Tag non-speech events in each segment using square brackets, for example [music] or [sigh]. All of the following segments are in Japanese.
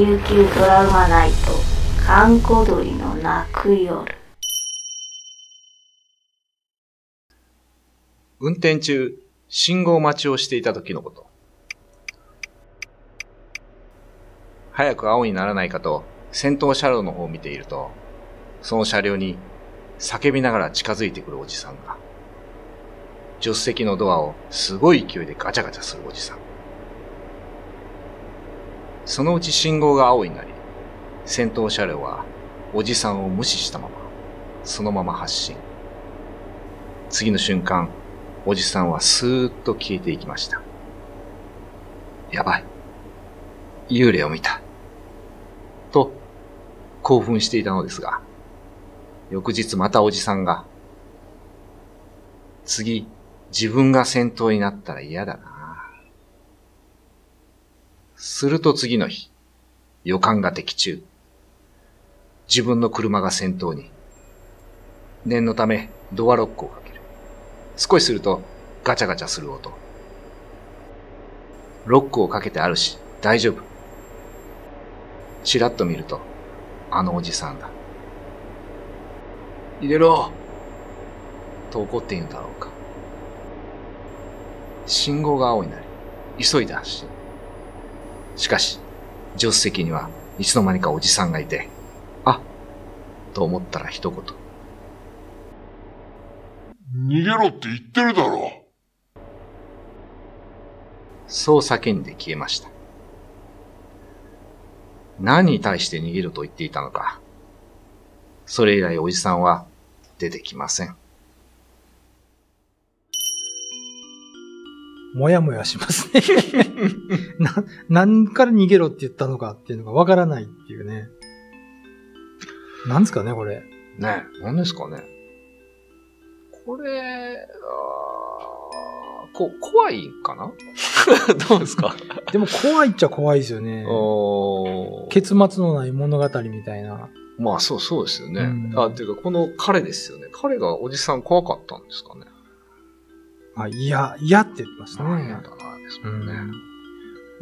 琉球ドラマナイト閑古鳥の泣く夜運転中、信号待ちをしていた時のこと。早く青にならないかと、先頭車両の方を見ていると、その車両に叫びながら近づいてくるおじさんが、助手席のドアをすごい勢いでガチャガチャするおじさん。そのうち信号が青になり、先頭車両はおじさんを無視したまま、そのまま発進。次の瞬間、おじさんはスーッと消えていきました。やばい。幽霊を見た。と、興奮していたのですが、翌日またおじさんが、次、自分が先頭になったら嫌だな。すると次の日、予感が的中。自分の車が先頭に。念のため、ドアロックをかける。少しすると、ガチャガチャする音。ロックをかけてあるし、大丈夫。ちらっと見ると、あのおじさんだ。入れろと怒っているだろうか。信号が青になり、急いで発進。しかし、助手席にはいつの間にかおじさんがいて、あと思ったら一言。逃げろって言ってるだろそう叫んで消えました。何に対して逃げると言っていたのか。それ以来おじさんは出てきません。もやもやしますね。[laughs] な、何から逃げろって言ったのかっていうのがわからないっていうね。なんですかね、これ。ねえ、何ですかね。これ、こ、怖いんかな？[laughs] どうですか？でも怖いっちゃ怖いですよね。結末のない物語みたいな。まあそうそうですよね。うんあ、っていうかこの彼ですよね。彼がおじさん怖かったんですかね？あ、いや、嫌って言ってましたね。あ嫌だな、ですもんね。うん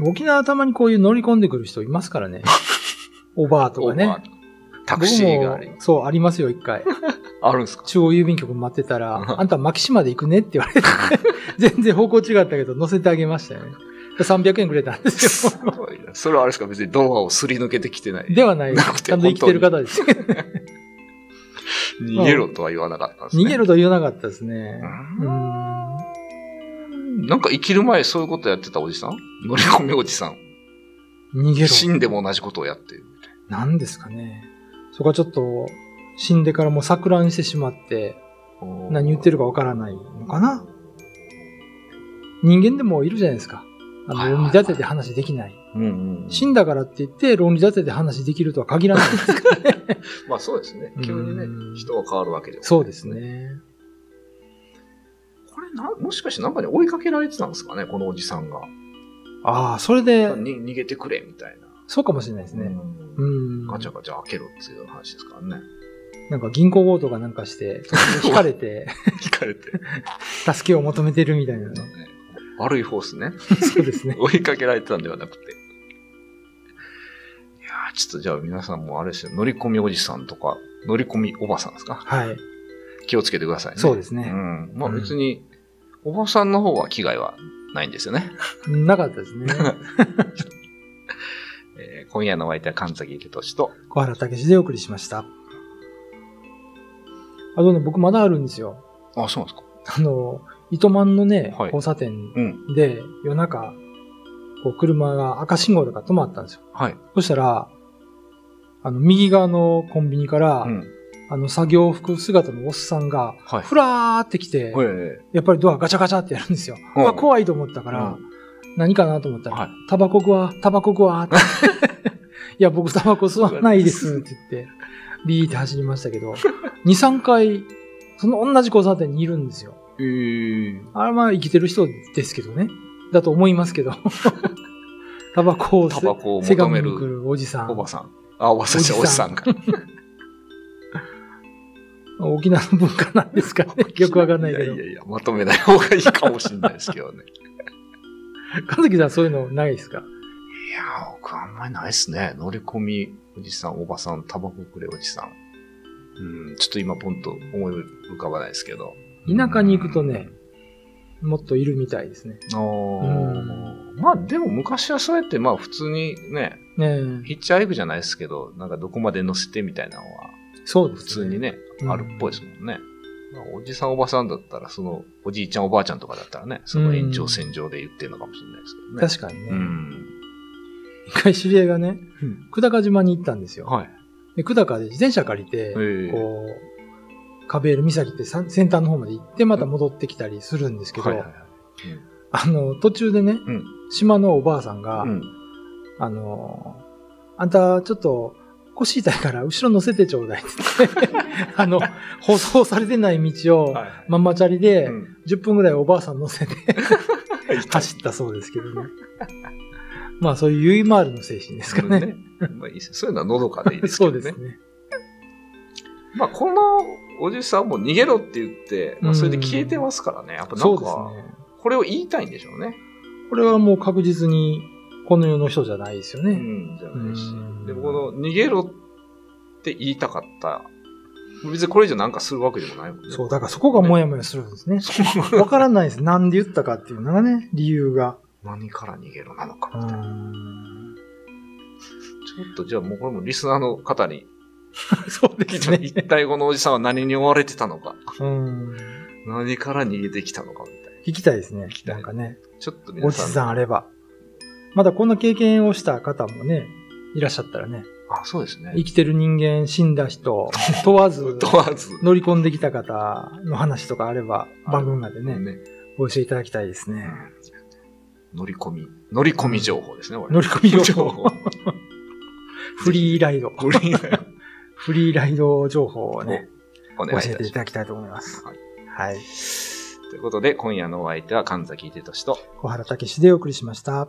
沖縄たまにこういう乗り込んでくる人いますからね。[laughs] おばあとかねタクシーがありそう、ありますよ、一回。[laughs] あるんですか？中央郵便局待ってたら、あんた牧島で行くねって言われて、[laughs] 全然方向違ったけど乗せてあげましたよね。300円くれたんですよ。それはあれですか？別にドアをすり抜けてきてない。ではない。なちゃんと生きてる方です。逃げろとは言わなかったんですね。逃げろと言わなかったですね。ううんん。なんか生きる前そういうことやってたおじさん？乗り込みおじさん。逃げろ。死んでも同じことをやってるみたい何ですかね。そこはちょっと、死んでからもう錯乱してしまって、な。何言ってるかわからないのかな？人間でもいるじゃないですか。あの、論理立てて話できない。死んだからって言って論理立てて話できるとは限らないですからね。[laughs] まあそうですね。急にねうん、人が変わるわけではないそうです。ね。これな、もしかしてなんかに追いかけられてたんですかねこのおじさんが。ああ、それで、に逃げてくれみたいな。そうかもしれないですね。ううんん。ガチャガチャ開けろっていう話ですからね。なんか銀行強盗かなんかして、引かれて、[laughs] 聞かれて。助けを求めてるみたいなね。悪いフォースね。そうですね。[laughs] 追いかけられてたんではなくて。いやーちょっとじゃあ皆さんもあれですよ。乗り込みおじさんとか、乗り込みおばさんですか？はい。気をつけてくださいね。そうですねうん。まあ別に、おばさんの方は危害はないんですよね。なかったですね。[laughs] えー今夜のお相手は神崎秀俊と、小原武史でお送りしました。あとね、僕まだあるんですよ。あ、そうなんですか。あの、糸満のね、はい交差点うん。で夜中、こう車が赤信号とか止まったんですよ。はい。そしたら、あの、右側のコンビニから、うん。あの、作業服姿のおっさんが、はい。ふらーって来て、えやっぱりドアガチャガチャってやるんですよ。怖いと思ったから、うん何かなと思ったら、はいタバコくわ、タバコくわって。[laughs] いや、僕タバコ吸わないですって言って、ビーって走りましたけど、2、3回、その同じ交差点にいるんですよ。えー、あれはまあ生きてる人ですけどね。だと思いますけど。[laughs] タバコをせタバコをめるおじさん。おばさん。あ、おばさんじゃおじさんが。沖縄の文化なんですかね。よくわかんないけど。いやいやまとめない方がいいかもしれないですけどね。かずきさんそういうのないですか？いやー、僕あんまりないっすね。乗り込みおじさん、おばさん、タバコくれおじさん。うん、ちょっと今ポンと思い浮かばないですけど。田舎に行くとね、もっといるみたいですね。あーまあでも昔はそうやってまあ普通にね、ねえヒッチハイクじゃないですけど、なんかどこまで乗せてみたいなのはそうです、普通に。ね、うんあるっぽいですもんね。まあおじさんおばさんだったら、そのおじいちゃんおばあちゃんとかだったらね、その延長線上で言ってるのかもしれないですけどね。確かにね。うん。一回知り合いがね、久高島に行ったんですよ。はい。で久高で自転車借りて、ええこう、カベール岬ってさ先端の方まで行ってまた戻ってきたりするんですけど、はいはいはい。あの、途中でね、うん島のおばあさんが、うん。あの、あんたちょっと腰痛いから後ろ乗せてちょうだいって言って、[laughs] あの、舗装されてない道を、はいママチャリでうん10分ぐらいおばあさん乗せて [laughs] 走ったそうですけどね。まあそういうゆいまーるの精神ですかね。ね。まあいいですそういうのはのどかでいいですけそどね。[laughs] うですね。まあこのおじさんも逃げろって言って、まあそれで消えてますからね。やっぱなんか、ね。これを言いたいんでしょうね。これはもう確実にこの世の人じゃないですよね。うん、じゃないしうん。でもこの逃げろって言いたかった。別にこれ以上なんかするわけでもないもんね。そう、だからそこがモヤモヤするんですね。わからないです。なんで言ったかっていうのがね、理由が。何から逃げろなのかうみたいな。んちょっとじゃあもうこれもリスナーの方に、[laughs] そうですね。一体このおじさんは何に追われてたのか、うん。何から逃げてきたのかみたいな。聞きたいですね。きたいなんかね、ちょっとおじ皆さん。さんあれば。まだこんな経験をした方もね、いらっしゃったらね、あ、そうですね。生きてる人間、死んだ人、[laughs] 問わず、問わず。乗り込んできた方の話とかあれば、あ番組までね、ね。お寄せいただきたいですね。乗り込み。乗り込み情報ですね。[laughs] 乗り込み情報。フリーライド。フリーだよ。[laughs] フリーライド情報をね、お教えていただきたいと思います。はいはい。す。ということで、今夜のお相手は神崎秀俊と、小原武史でお送りしました。